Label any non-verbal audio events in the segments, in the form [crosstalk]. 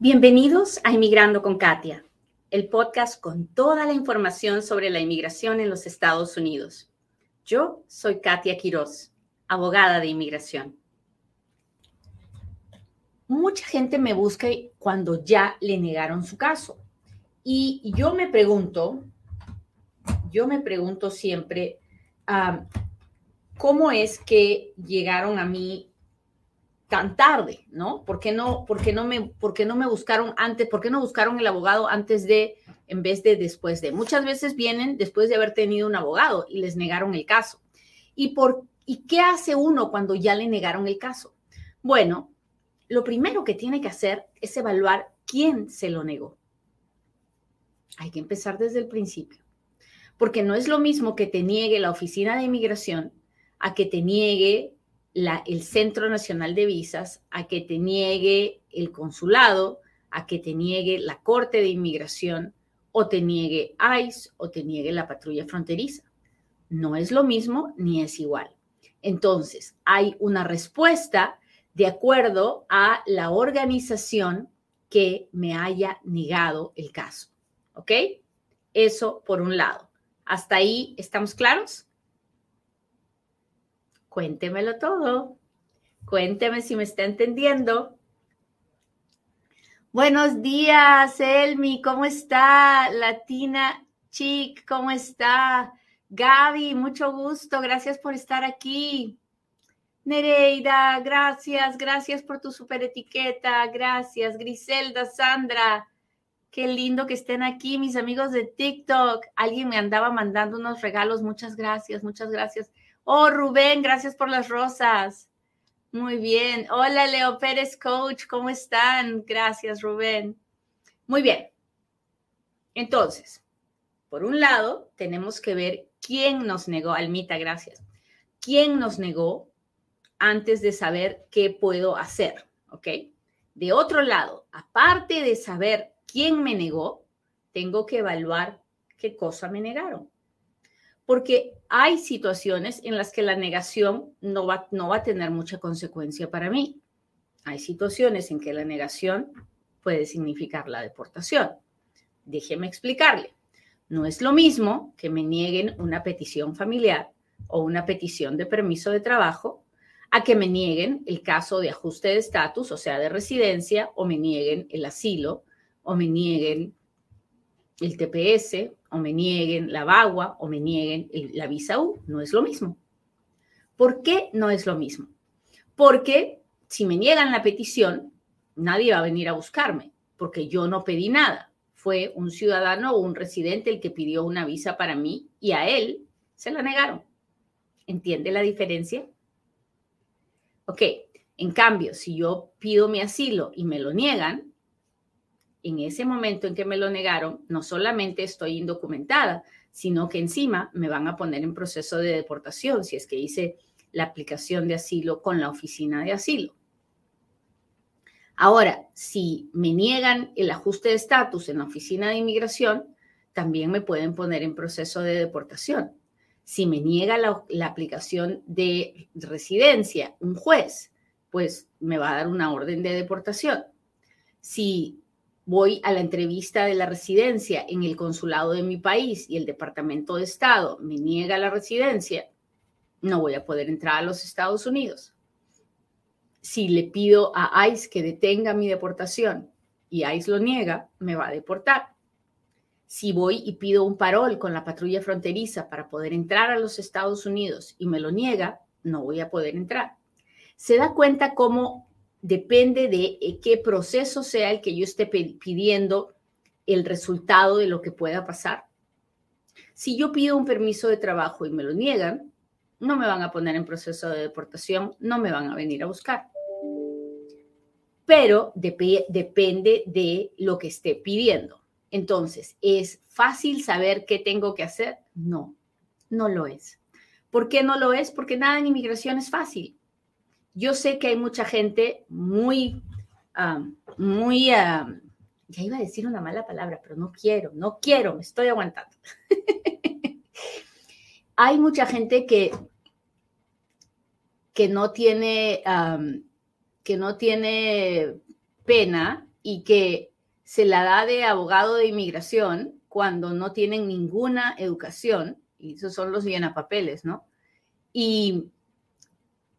Bienvenidos a Inmigrando con Katia, el podcast con toda la información sobre la inmigración en los Estados Unidos. Yo soy Katia Quiroz, abogada de inmigración. Mucha gente me busca cuando ya le negaron su caso. Y yo me pregunto, yo me pregunto siempre, ¿cómo es que llegaron a mí tan tarde, ¿no? ¿Por qué no, por no, me, por no me buscaron antes? ¿Por qué no buscaron el abogado antes de, en vez de después de? Muchas veces vienen después de haber tenido un abogado y les negaron el caso. ¿Y, por, ¿Y qué hace uno cuando ya le negaron el caso? Bueno, lo primero que tiene que hacer es evaluar quién se lo negó. Hay que empezar desde el principio, porque no es lo mismo que te niegue la oficina de inmigración a que te niegue el Centro Nacional de Visas a que te niegue el consulado, a que te niegue la Corte de Inmigración o te niegue ICE o te niegue la patrulla fronteriza. No es lo mismo ni es igual. Entonces, hay una respuesta de acuerdo a la organización que me haya negado el caso. ¿Ok? Eso por un lado. ¿Hasta ahí estamos claros? Cuéntemelo todo. Cuénteme si me está entendiendo. Buenos días, Elmi, ¿cómo está? Latina Chic, ¿cómo está? Gaby, mucho gusto, gracias por estar aquí. Nereida, gracias, gracias por tu super etiqueta, gracias. Griselda, Sandra, qué lindo que estén aquí, mis amigos de TikTok. Alguien me andaba mandando unos regalos, muchas gracias, muchas gracias. Oh, Rubén, gracias por las rosas. Muy bien. Hola, Leo Pérez, coach, ¿cómo están? Gracias, Rubén. Muy bien. Entonces, por un lado, tenemos que ver quién nos negó, Almita, gracias. ¿Quién nos negó antes de saber qué puedo hacer? ¿Ok? De otro lado, aparte de saber quién me negó, tengo que evaluar qué cosa me negaron porque hay situaciones en las que la negación no va, no va a tener mucha consecuencia para mí. Hay situaciones en que la negación puede significar la deportación. Déjeme explicarle. No es lo mismo que me nieguen una petición familiar o una petición de permiso de trabajo a que me nieguen el caso de ajuste de estatus, o sea, de residencia, o me nieguen el asilo, o me nieguen el TPS o me nieguen la VAGUA o me nieguen la visa U. No es lo mismo. ¿Por qué no es lo mismo? Porque si me niegan la petición, nadie va a venir a buscarme, porque yo no pedí nada. Fue un ciudadano o un residente el que pidió una visa para mí y a él se la negaron. ¿Entiende la diferencia? Ok, en cambio, si yo pido mi asilo y me lo niegan, en ese momento en que me lo negaron, no solamente estoy indocumentada, sino que encima me van a poner en proceso de deportación si es que hice la aplicación de asilo con la oficina de asilo. Ahora, si me niegan el ajuste de estatus en la oficina de inmigración, también me pueden poner en proceso de deportación. Si me niega la, la aplicación de residencia un juez, pues me va a dar una orden de deportación. Si voy a la entrevista de la residencia en el consulado de mi país y el Departamento de Estado me niega la residencia, no voy a poder entrar a los Estados Unidos. Si le pido a ICE que detenga mi deportación y ICE lo niega, me va a deportar. Si voy y pido un parol con la patrulla fronteriza para poder entrar a los Estados Unidos y me lo niega, no voy a poder entrar. Se da cuenta cómo depende de eh, qué proceso sea el que yo esté pidiendo el resultado de lo que pueda pasar. Si yo pido un permiso de trabajo y me lo niegan, no me van a poner en proceso de deportación, no me van a venir a buscar. Pero depende de lo que esté pidiendo. Entonces, ¿es fácil saber qué tengo que hacer? No, no lo es. ¿Por qué no lo es? Porque nada en inmigración es fácil. Yo sé que hay mucha gente muy, muy, ya iba a decir una mala palabra, pero no quiero, no quiero, me estoy aguantando. [laughs] hay mucha gente que, que no tiene, que no tiene pena y que se la da de abogado de inmigración cuando no tienen ninguna educación, y esos son los llenapapeles, ¿no? Y,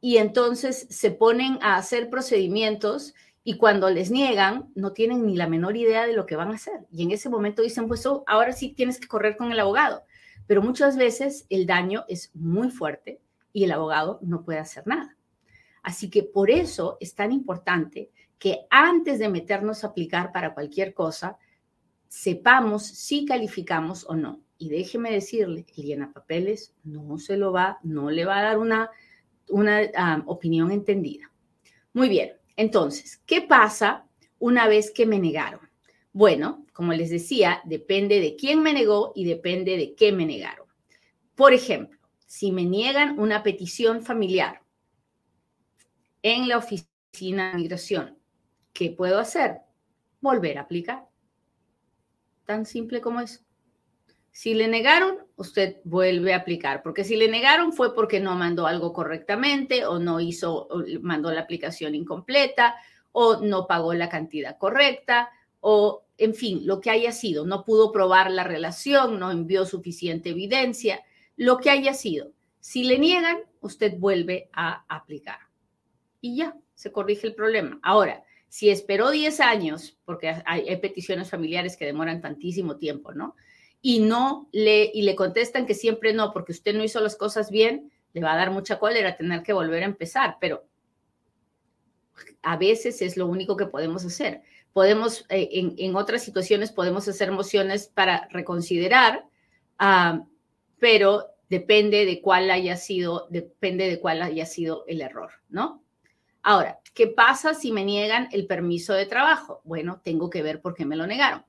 y entonces se ponen a hacer procedimientos y cuando les niegan, no tienen ni la menor idea de lo que van a hacer. Y en ese momento dicen, pues oh, ahora sí tienes que correr con el abogado. Pero muchas veces el daño es muy fuerte y el abogado no puede hacer nada. Así que por eso es tan importante que antes de meternos a aplicar para cualquier cosa, sepamos si calificamos o no. Y déjeme decirle, el llenapapeles no se lo va, no le va a dar una, una opinión entendida. Muy bien, entonces, ¿qué pasa una vez que me negaron? Bueno, como les decía, depende de quién me negó y depende de qué me negaron. Por ejemplo, si me niegan una petición familiar en la oficina de migración, ¿qué puedo hacer? Volver a aplicar. Tan simple como eso. Si le negaron, usted vuelve a aplicar, porque si le negaron fue porque no mandó algo correctamente o no hizo, o mandó la aplicación incompleta o no pagó la cantidad correcta o, en fin, lo que haya sido, no pudo probar la relación, no envió suficiente evidencia, lo que haya sido. Si le niegan, usted vuelve a aplicar y ya, se corrige el problema. Ahora, si esperó 10 años, porque hay, hay peticiones familiares que demoran tantísimo tiempo, ¿no? Y no le, y le contestan que siempre no, porque usted no hizo las cosas bien, le va a dar mucha cólera tener que volver a empezar, pero a veces es lo único que podemos hacer. Podemos, eh, en, otras situaciones, podemos hacer mociones para reconsiderar, ah, pero depende de cuál haya sido, depende de cuál haya sido el error, ¿no? Ahora, ¿qué pasa si me niegan el permiso de trabajo? Bueno, tengo que ver por qué me lo negaron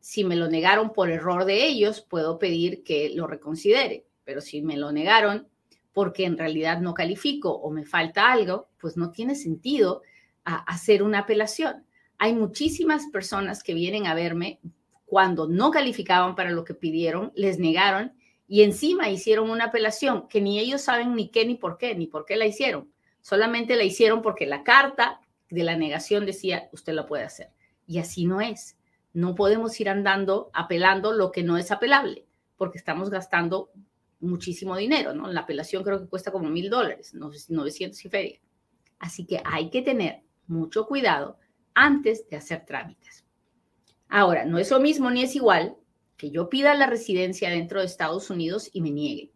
si me lo negaron por error de ellos, puedo pedir que lo reconsidere, pero si me lo negaron porque en realidad no califico o me falta algo, pues no tiene sentido hacer una apelación. Hay muchísimas personas que vienen a verme cuando no calificaban para lo que pidieron, les negaron y encima hicieron una apelación que ni ellos saben ni qué ni por qué, ni por qué la hicieron. Solamente la hicieron porque la carta de la negación decía, usted lo puede hacer. Y así no es. No podemos ir andando apelando lo que no es apelable, porque estamos gastando muchísimo dinero, ¿no? La apelación creo que cuesta como mil dólares, 900 y feria. Así que hay que tener mucho cuidado antes de hacer trámites. Ahora, no es lo mismo ni es igual que yo pida la residencia dentro de Estados Unidos y me nieguen.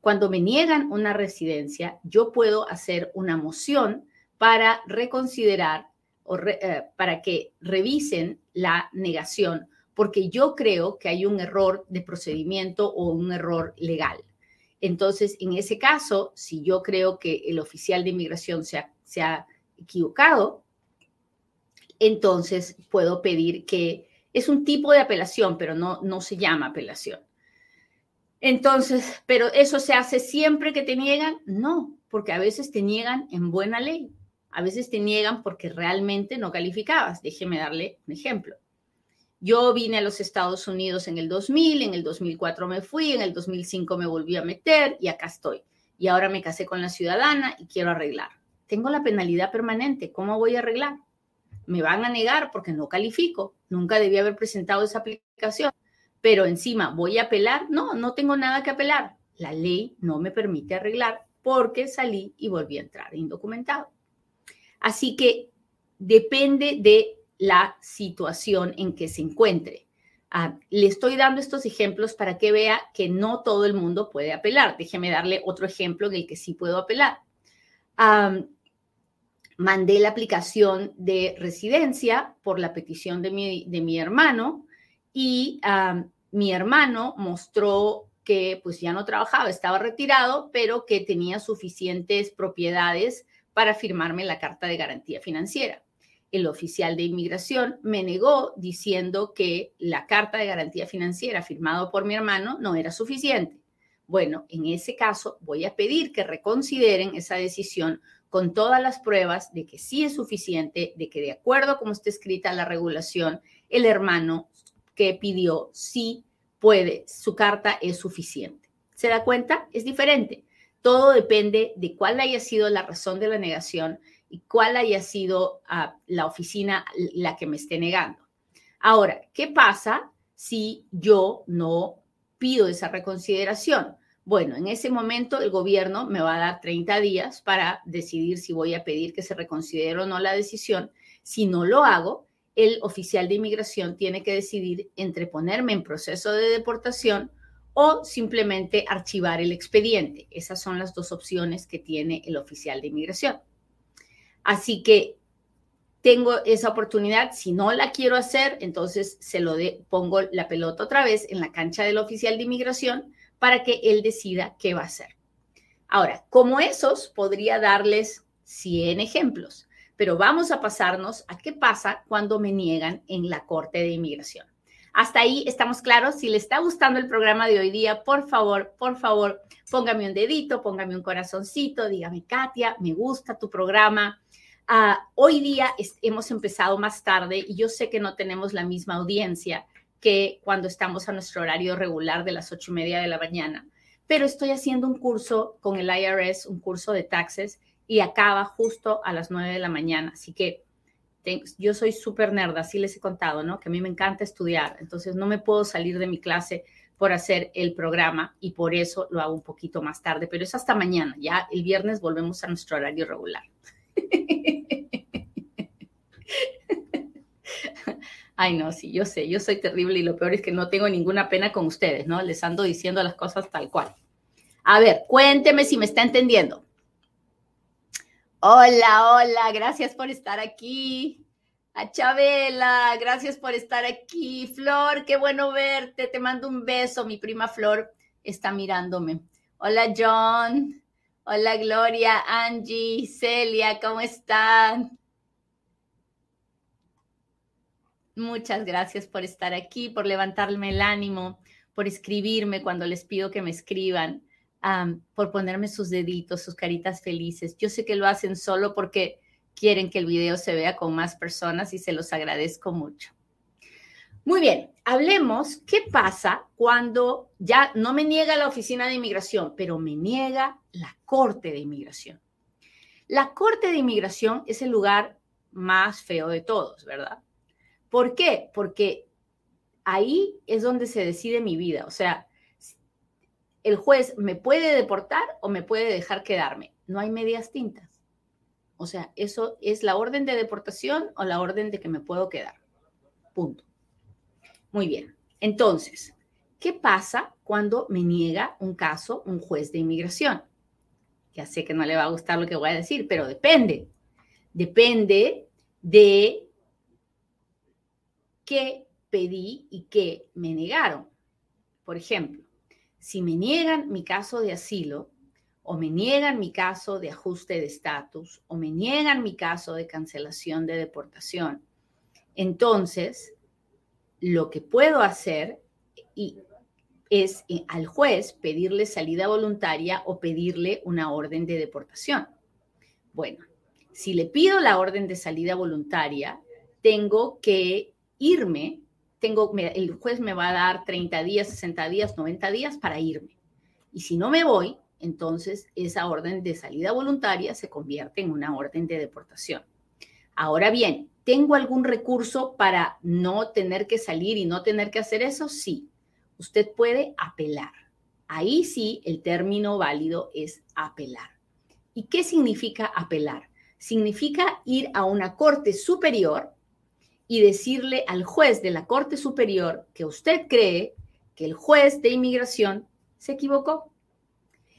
Cuando me niegan una residencia, yo puedo hacer una moción para reconsiderar o eh, para que revisen la negación, porque yo creo que hay un error de procedimiento o un error legal. Entonces, en ese caso, si yo creo que el oficial de inmigración se ha, se ha equivocado, entonces puedo pedir que es un tipo de apelación, pero no, no se llama apelación. Entonces, pero eso se hace siempre que te niegan, no, porque a veces te niegan en buena ley. A veces te niegan porque realmente no calificabas. Déjeme darle un ejemplo. Yo vine a los Estados Unidos en el 2000, en el 2004 me fui, en el 2005 me volví a meter y acá estoy. Y ahora me casé con la ciudadana y quiero arreglar. Tengo la penalidad permanente. ¿Cómo voy a arreglar? Me van a negar porque no califico. Nunca debí haber presentado esa aplicación. Pero encima, ¿voy a apelar? No, no tengo nada que apelar. La ley no me permite arreglar porque salí y volví a entrar indocumentado. Así que depende de la situación en que se encuentre. Ah, le estoy dando estos ejemplos para que vea que no todo el mundo puede apelar. Déjeme darle otro ejemplo en el que sí puedo apelar. mandé la aplicación de residencia por la petición de mi, hermano y mi hermano mostró que pues ya no trabajaba, estaba retirado, pero que tenía suficientes propiedades para firmarme la carta de garantía financiera. El oficial de inmigración me negó diciendo que la carta de garantía financiera firmada por mi hermano no era suficiente. Bueno, en ese caso voy a pedir que reconsideren esa decisión con todas las pruebas de que sí es suficiente, de que de acuerdo a cómo está escrita la regulación, el hermano que pidió sí puede, su carta es suficiente. ¿Se da cuenta? Es diferente. Todo depende de cuál haya sido la razón de la negación y cuál haya sido ah, la oficina la que me esté negando. Ahora, ¿qué pasa si yo no pido esa reconsideración? Bueno, en ese momento el gobierno me va a dar 30 días para decidir si voy a pedir que se reconsidere o no la decisión. Si no lo hago, el oficial de inmigración tiene que decidir entre ponerme en proceso de deportación o simplemente archivar el expediente. Esas son las dos opciones que tiene el oficial de inmigración. Así que tengo esa oportunidad. Si no la quiero hacer, entonces se lo pongo la pelota otra vez en la cancha del oficial de inmigración para que él decida qué va a hacer. Ahora, como esos, podría darles 100 ejemplos, pero vamos a pasarnos a qué pasa cuando me niegan en la Corte de Inmigración. Hasta ahí estamos claros. Si le está gustando el programa de hoy día, por favor, por favor, póngame un dedito, póngame un corazoncito, dígame, Katia, me gusta tu programa Ah, hoy día hemos empezado más tarde y yo sé que no tenemos la misma audiencia que cuando estamos a nuestro horario regular de las ocho y media de la mañana, pero estoy haciendo un curso con el IRS, un curso de taxes, y acaba justo a las nueve de la mañana. Así que yo soy súper nerd, así les he contado, ¿no? Que a mí me encanta estudiar, entonces no me puedo salir de mi clase por hacer el programa y por eso lo hago un poquito más tarde, pero es hasta mañana, ya el viernes volvemos a nuestro horario regular. [laughs] Ay, no, sí, yo sé, yo soy terrible y lo peor es que no tengo ninguna pena con ustedes, ¿no? Les ando diciendo las cosas tal cual. A ver, cuénteme si me está entendiendo. Hola, hola, gracias por estar aquí. A Chabela, gracias por estar aquí. Flor, qué bueno verte. Te mando un beso. Mi prima Flor está mirándome. Hola, John. Hola Gloria, Angie, Celia, ¿cómo están? Muchas gracias por estar aquí, por levantarme el ánimo, por escribirme cuando les pido que me escriban, por ponerme sus deditos, sus caritas felices. Yo sé que lo hacen solo porque quieren que el video se vea con más personas y se los agradezco mucho. Muy bien, hablemos qué pasa cuando ya no me niega la oficina de inmigración, pero me niega la Corte de Inmigración. La Corte de Inmigración es el lugar más feo de todos, ¿verdad? ¿Por qué? Porque ahí es donde se decide mi vida. O sea, el juez me puede deportar o me puede dejar quedarme. No hay medias tintas. O sea, eso es la orden de deportación o la orden de que me puedo quedar. Punto. Muy bien. Entonces, ¿qué pasa cuando me niega un caso un juez de inmigración? Ya sé que no le va a gustar lo que voy a decir, pero depende. Depende de qué pedí y qué me negaron. Por ejemplo, si me niegan mi caso de asilo, o me niegan mi caso de ajuste de estatus, o me niegan mi caso de cancelación de deportación, entonces lo que puedo hacer es eh, al juez pedirle salida voluntaria o pedirle una orden de deportación. Bueno, si le pido la orden de salida voluntaria, tengo que irme, tengo, el juez me va a dar 30 días, 60 días, 90 días para irme. Y si no me voy, entonces esa orden de salida voluntaria se convierte en una orden de deportación. Ahora bien, ¿Tengo algún recurso para no tener que salir y no tener que hacer eso? Sí. Usted puede apelar. Ahí sí el término válido es apelar. ¿Y qué significa apelar? Significa ir a una corte superior y decirle al juez de la corte superior que usted cree que el juez de inmigración se equivocó.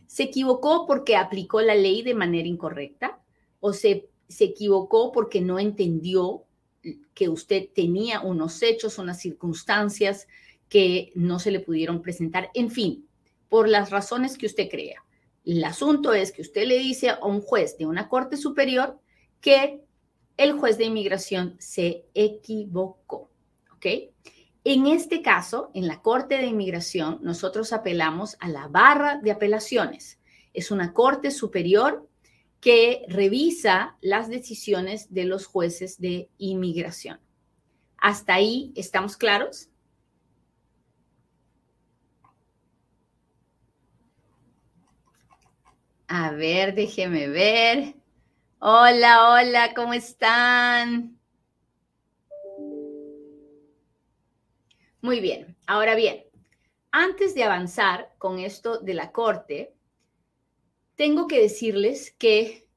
Se equivocó porque aplicó la ley de manera incorrecta o se se equivocó porque no entendió que usted tenía unos hechos, unas circunstancias que no se le pudieron presentar, en fin, por las razones que usted crea. El asunto es que usted le dice a un juez de una corte superior que el juez de inmigración se equivocó, ¿ok? En este caso, en la corte de inmigración, nosotros apelamos a la barra de apelaciones. Es una corte superior que revisa las decisiones de los jueces de inmigración. ¿Hasta ahí estamos claros? A ver, déjeme ver. Hola, hola, ¿cómo están? Muy bien, ahora bien, antes de avanzar con esto de la corte, tengo que decirles que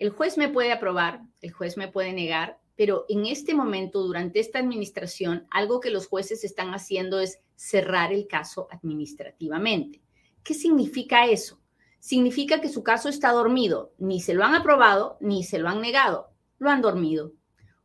el juez me puede aprobar, el juez me puede negar, pero en este momento, durante esta administración, algo que los jueces están haciendo es cerrar el caso administrativamente. ¿Qué significa eso? Significa que su caso está dormido, ni se lo han aprobado, ni se lo han negado, lo han dormido.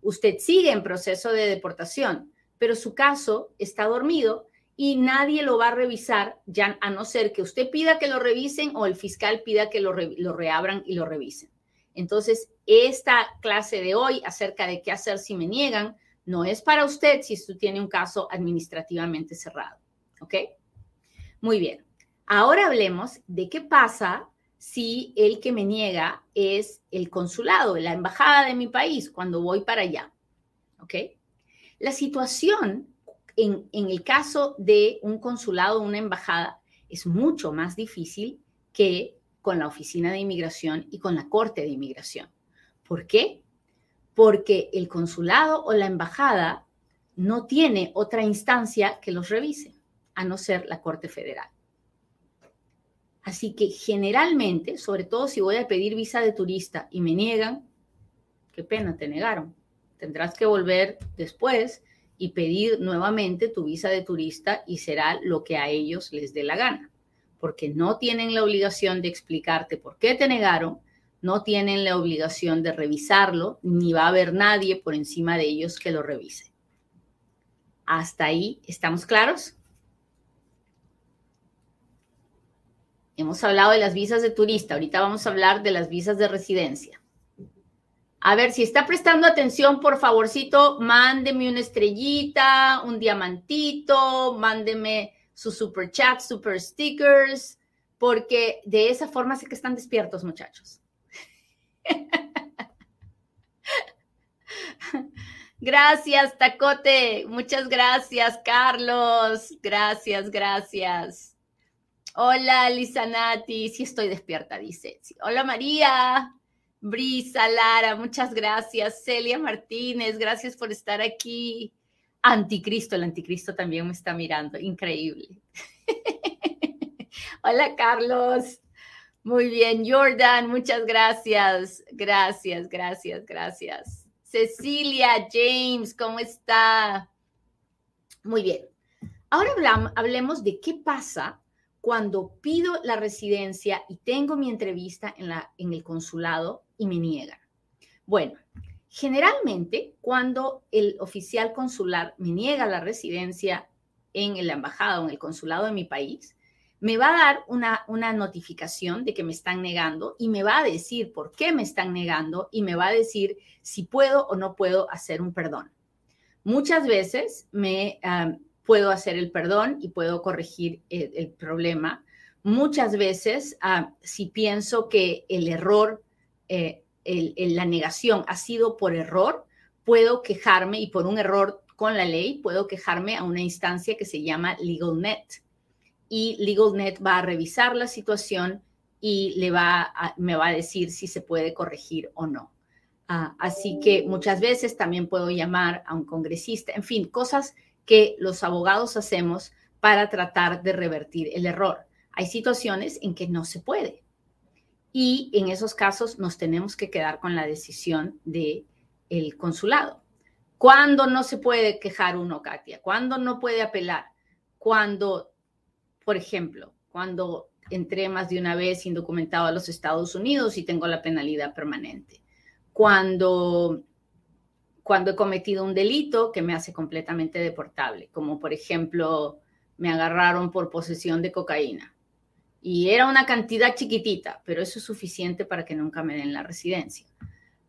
Usted sigue en proceso de deportación, pero su caso está dormido y nadie lo va a revisar, ya a no ser que usted pida que lo revisen o el fiscal pida que lo, reabran y lo revisen. Entonces, esta clase de hoy acerca de qué hacer si me niegan no es para usted si usted tiene un caso administrativamente cerrado. ¿Ok? Muy bien. Ahora hablemos de qué pasa si el que me niega es el consulado, la embajada de mi país, cuando voy para allá. ¿Ok? La situación en, en el caso de un consulado o una embajada es mucho más difícil que con la Oficina de Inmigración y con la Corte de Inmigración. ¿Por qué? Porque el consulado o la embajada no tiene otra instancia que los revise, a no ser la Corte Federal. Así que generalmente, sobre todo si voy a pedir visa de turista y me niegan, qué pena, te negaron. Tendrás que volver después y pedir nuevamente tu visa de turista y será lo que a ellos les dé la gana porque no tienen la obligación de explicarte por qué te negaron, no tienen la obligación de revisarlo, ni va a haber nadie por encima de ellos que lo revise. ¿Hasta ahí estamos claros? Hemos hablado de las visas de turista, ahorita vamos a hablar de las visas de residencia. A ver, si está prestando atención, por favorcito, mándeme una estrellita, un diamantito, mándeme sus super chats, super stickers, porque de esa forma sé que están despiertos, muchachos. [laughs] Gracias, Tacote. Muchas gracias, Carlos. Gracias, gracias. Hola, Nati. Sí estoy despierta, dice. Hola, María. Brisa, Lara, muchas gracias. Celia Martínez, gracias por estar aquí. Anticristo, el anticristo también me está mirando, increíble. [laughs] Hola Carlos, muy bien. Jordan, muchas gracias, gracias, gracias, gracias. Cecilia, James, ¿cómo está? Muy bien. Ahora hablemos de qué pasa cuando pido la residencia y tengo mi entrevista en, el consulado y me niegan. Bueno, Generalmente, cuando el oficial consular me niega la residencia en la embajada o en el consulado de mi país, me va a dar una, una notificación de que me están negando y me va a decir por qué me están negando y me va a decir si puedo o no puedo hacer un perdón. Muchas veces me ah, puedo hacer el perdón y puedo corregir el, problema. Muchas veces, ah, si pienso que el error eh, la negación ha sido por error, puedo quejarme y por un error con la ley, puedo quejarme a una instancia que se llama LegalNet. Y LegalNet va a revisar la situación y le va me va a decir si se puede corregir o no. Ah, así que muchas veces también puedo llamar a un congresista, en fin, cosas que los abogados hacemos para tratar de revertir el error. Hay situaciones en que no se puede y en esos casos nos tenemos que quedar con la decisión del el consulado. ¿Cuándo no se puede quejar uno, Katia? ¿Cuándo no puede apelar? Cuando, por ejemplo, cuando entré más de una vez indocumentado a los Estados Unidos y tengo la penalidad permanente. Cuando, cuando he cometido un delito que me hace completamente deportable, como por ejemplo me agarraron por posesión de cocaína y era una cantidad chiquitita, pero eso es suficiente para que nunca me den la residencia.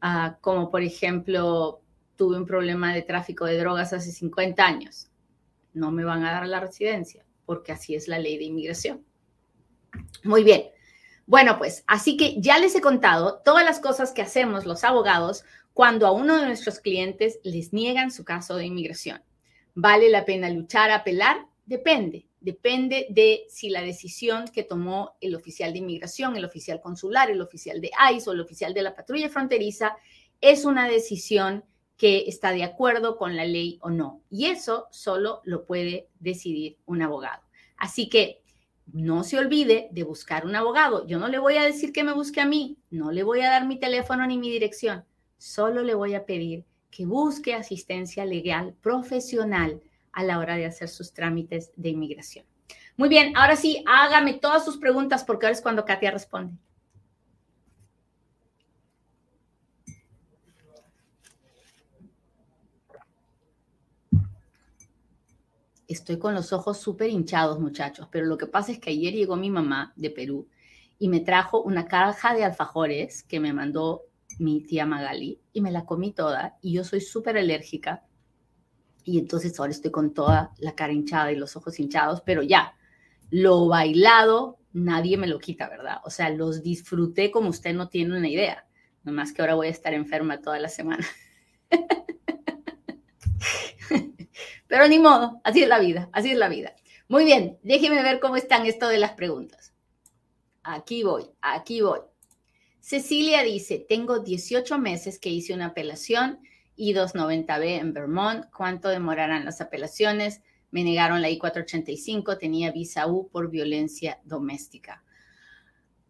Ah, como por ejemplo, tuve un problema de tráfico de drogas hace 50 años. No me van a dar la residencia porque así es la ley de inmigración. Muy bien. Bueno, pues así que ya les he contado todas las cosas que hacemos los abogados cuando a uno de nuestros clientes les niegan su caso de inmigración. Vale la pena luchar, apelar Depende, depende de si la decisión que tomó el oficial de inmigración, el oficial consular, el oficial de ICE o el oficial de la patrulla fronteriza es una decisión que está de acuerdo con la ley o no. Y eso solo lo puede decidir un abogado. Así que no se olvide de buscar un abogado. Yo no le voy a decir que me busque a mí, no le voy a dar mi teléfono ni mi dirección, solo le voy a pedir que busque asistencia legal profesional a la hora de hacer sus trámites de inmigración. Muy bien, ahora sí, hágame todas sus preguntas porque ahora es cuando Katia responde. Estoy con los ojos súper hinchados, muchachos, pero lo que pasa es que ayer llegó mi mamá de Perú y me trajo una caja de alfajores que me mandó mi tía Magali y me la comí toda y yo soy súper alérgica y entonces ahora estoy con toda la cara hinchada y los ojos hinchados, pero ya, lo bailado nadie me lo quita, ¿verdad? O sea, los disfruté como usted no tiene una idea, nomás que ahora voy a estar enferma toda la semana. [laughs] pero ni modo, así es la vida, así es la vida. Muy bien, déjeme ver cómo están esto de las preguntas. Aquí voy, aquí voy. Cecilia dice, tengo 18 meses que hice una apelación I-290B en Vermont. ¿Cuánto demorarán las apelaciones? Me negaron la I-485, tenía visa U por violencia doméstica.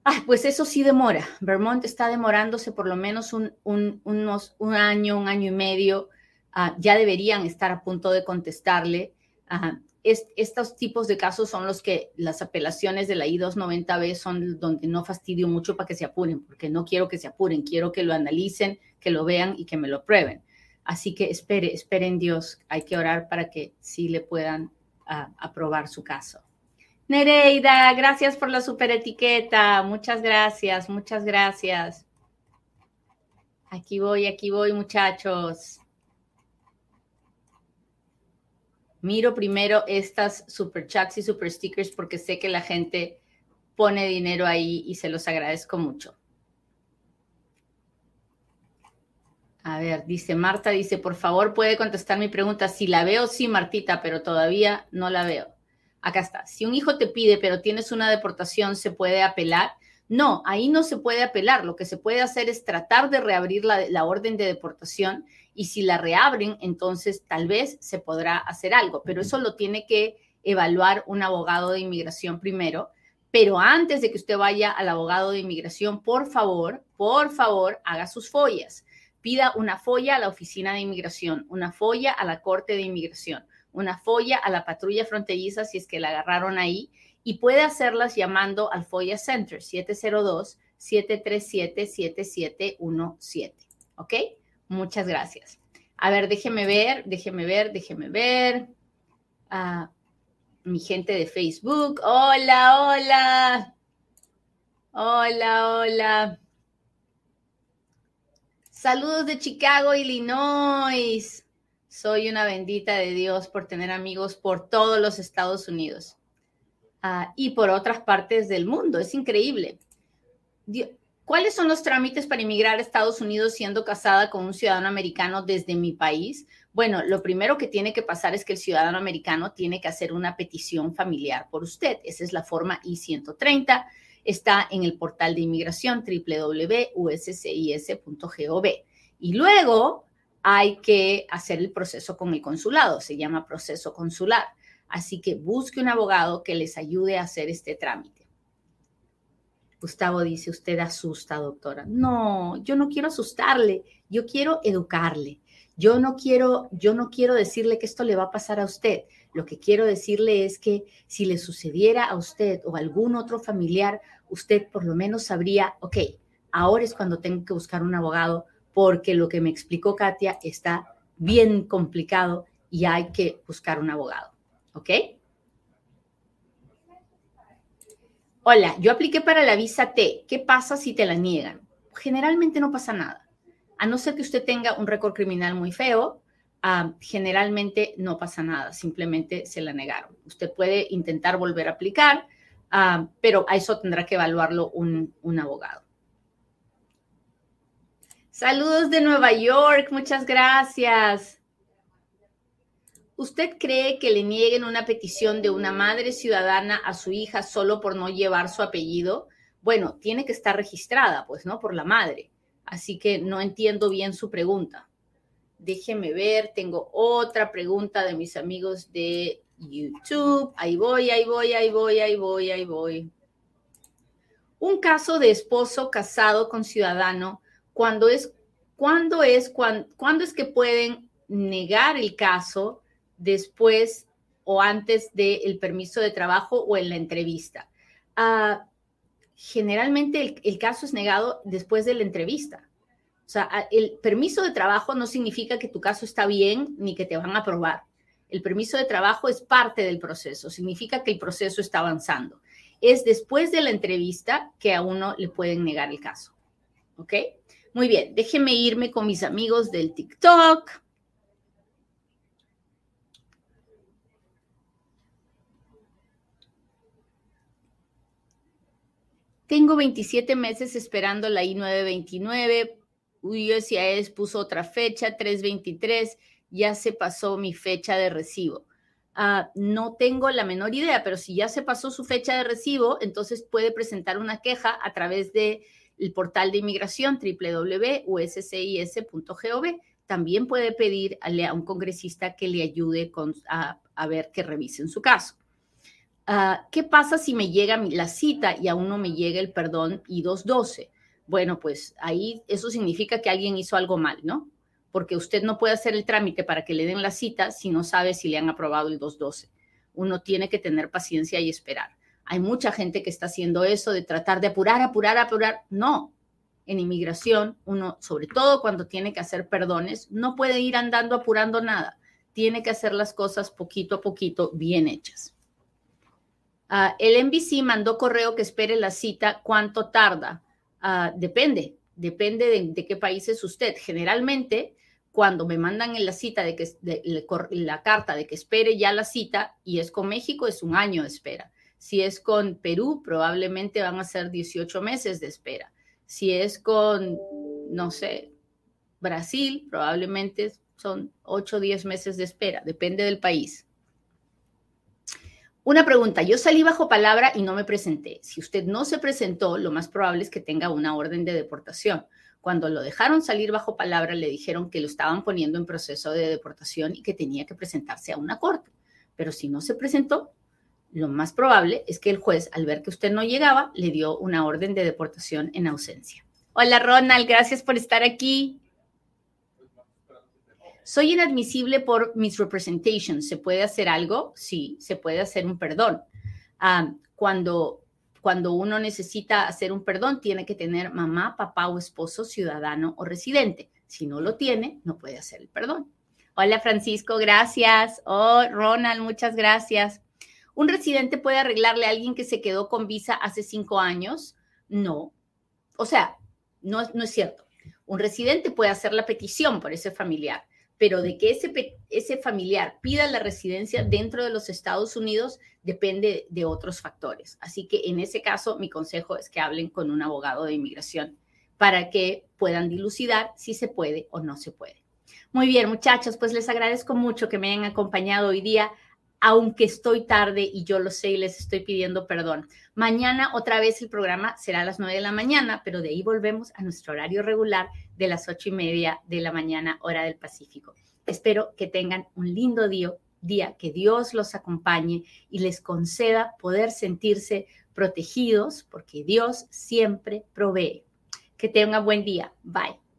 Ah, pues eso sí demora. Vermont está demorándose por lo menos un, un año, un año y medio. Ah, ya deberían estar a punto de contestarle. Estos tipos de casos son los que las apelaciones de la I-290B son donde no fastidio mucho para que se apuren, porque no quiero que se apuren, quiero que lo analicen, que lo vean y que me lo prueben. Así que espere, espere en Dios. Hay que orar para que sí le puedan ah, aprobar su caso. Nereida, gracias por la super etiqueta. Muchas gracias, muchas gracias. Aquí voy, aquí voy, muchachos. Miro primero estas super chats y super stickers porque sé que la gente pone dinero ahí y se los agradezco mucho. A ver, dice Marta, dice, por favor, puede contestar mi pregunta. Si la veo, sí, Martita, pero todavía no la veo. Acá está. Si un hijo te pide, pero tienes una deportación, ¿se puede apelar? No, ahí no se puede apelar. Lo que se puede hacer es tratar de reabrir la, la orden de deportación y si la reabren, entonces tal vez se podrá hacer algo, pero eso lo tiene que evaluar un abogado de inmigración primero. Pero antes de que usted vaya al abogado de inmigración, por favor, por favor, haga sus follas pida una folla a la oficina de inmigración, una folla a la corte de inmigración, una folla a la patrulla fronteriza si es que la agarraron ahí y puede hacerlas llamando al Folla Center 702-737-7717. ¿Ok? Muchas gracias. A ver, déjeme ver, déjeme ver, déjeme ver. Mi gente de Facebook. Hola, hola. Hola, hola. Saludos de Chicago, Illinois. Soy una bendita de Dios por tener amigos por todos los Estados Unidos ah, y por otras partes del mundo. Es increíble. ¿Cuáles son los trámites para inmigrar a Estados Unidos siendo casada con un ciudadano americano desde mi país? Bueno, lo primero que tiene que pasar es que el ciudadano americano tiene que hacer una petición familiar por usted. Esa es la forma I-130 está en el portal de inmigración www.uscis.gov. Y luego hay que hacer el proceso con el consulado, se llama proceso consular. Así que busque un abogado que les ayude a hacer este trámite. Gustavo dice, usted asusta, doctora. No, yo no quiero asustarle, yo quiero educarle. Yo no quiero, yo no quiero decirle que esto le va a pasar a usted. Lo que quiero decirle es que si le sucediera a usted o a algún otro familiar, usted por lo menos sabría, ok, ahora es cuando tengo que buscar un abogado porque lo que me explicó Katia está bien complicado y hay que buscar un abogado. ¿Ok? Hola, yo apliqué para la visa T. ¿Qué pasa si te la niegan? Generalmente no pasa nada. A no ser que usted tenga un récord criminal muy feo, generalmente no pasa nada, simplemente se la negaron. Usted puede intentar volver a aplicar, pero a eso tendrá que evaluarlo un, un abogado. Saludos de Nueva York, muchas gracias. ¿Usted cree que le nieguen una petición de una madre ciudadana a su hija solo por no llevar su apellido? Bueno, tiene que estar registrada, pues, ¿no? Por la madre. Así que no entiendo bien su pregunta. Déjeme ver, tengo otra pregunta de mis amigos de YouTube. Ahí voy, ahí voy, ahí voy, ahí voy, ahí voy. Un caso de esposo casado con ciudadano, ¿cuándo es, cuándo es, cuándo, es que pueden negar el caso después o antes del permiso de trabajo o en la entrevista? Ah, generalmente el, caso es negado después de la entrevista. O sea, el permiso de trabajo no significa que tu caso está bien ni que te van a aprobar. El permiso de trabajo es parte del proceso, significa que el proceso está avanzando. Es después de la entrevista que a uno le pueden negar el caso. ¿Ok? Muy bien, déjeme irme con mis amigos del TikTok. Tengo 27 meses esperando la I-929. USCIS puso otra fecha, 323. Ya se pasó mi fecha de recibo. Ah, no tengo la menor idea, pero si ya se pasó su fecha de recibo, entonces puede presentar una queja a través del portal de inmigración www.uscis.gov. También puede pedir a, un congresista que le ayude a, a ver que revisen su caso. Ah, ¿Qué pasa si me llega la cita y aún no me llega el perdón I-212? Bueno, pues ahí eso significa que alguien hizo algo mal, ¿no? Porque usted no puede hacer el trámite para que le den la cita si no sabe si le han aprobado el 212. Uno tiene que tener paciencia y esperar. Hay mucha gente que está haciendo eso de tratar de apurar, apurar, apurar. No, en inmigración, uno, sobre todo cuando tiene que hacer perdones, no puede ir andando apurando nada. Tiene que hacer las cosas poquito a poquito bien hechas. Ah, el NBC mandó correo que espere la cita. ¿Cuánto tarda? Ah, depende, depende de, qué país es usted. Generalmente, cuando me mandan la cita de que la carta de que espere ya la cita y es con México, es un año de espera. Si es con Perú, probablemente van a ser 18 meses de espera. Si es con, no sé, Brasil, probablemente son 8 o 10 meses de espera, depende del país. Una pregunta, yo salí bajo palabra y no me presenté. Si usted no se presentó, lo más probable es que tenga una orden de deportación. Cuando lo dejaron salir bajo palabra, le dijeron que lo estaban poniendo en proceso de deportación y que tenía que presentarse a una corte. Pero si no se presentó, lo más probable es que el juez, al ver que usted no llegaba, le dio una orden de deportación en ausencia. Hola Ronald, gracias por estar aquí. Soy inadmisible por misrepresentation. ¿Se puede hacer algo? Sí, se puede hacer un perdón. Ah, cuando, cuando uno necesita hacer un perdón, tiene que tener mamá, papá o esposo, ciudadano o residente. Si no lo tiene, no puede hacer el perdón. Hola Francisco, gracias. Oh, Ronald, muchas gracias. ¿Un residente puede arreglarle a alguien que se quedó con visa hace cinco años? No. O sea, no, no es cierto. Un residente puede hacer la petición por ese familiar, pero de que ese, ese familiar pida la residencia dentro de los Estados Unidos depende de otros factores. Así que en ese caso, mi consejo es que hablen con un abogado de inmigración para que puedan dilucidar si se puede o no se puede. Muy bien, muchachos, pues les agradezco mucho que me hayan acompañado hoy día aunque estoy tarde y yo lo sé y les estoy pidiendo perdón. Mañana otra vez el programa será a las nueve de la mañana, pero de ahí volvemos a nuestro horario regular de las ocho y media de la mañana, hora del Pacífico. Espero que tengan un lindo día, día, que Dios los acompañe y les conceda poder sentirse protegidos, porque Dios siempre provee. Que tengan buen día. Bye.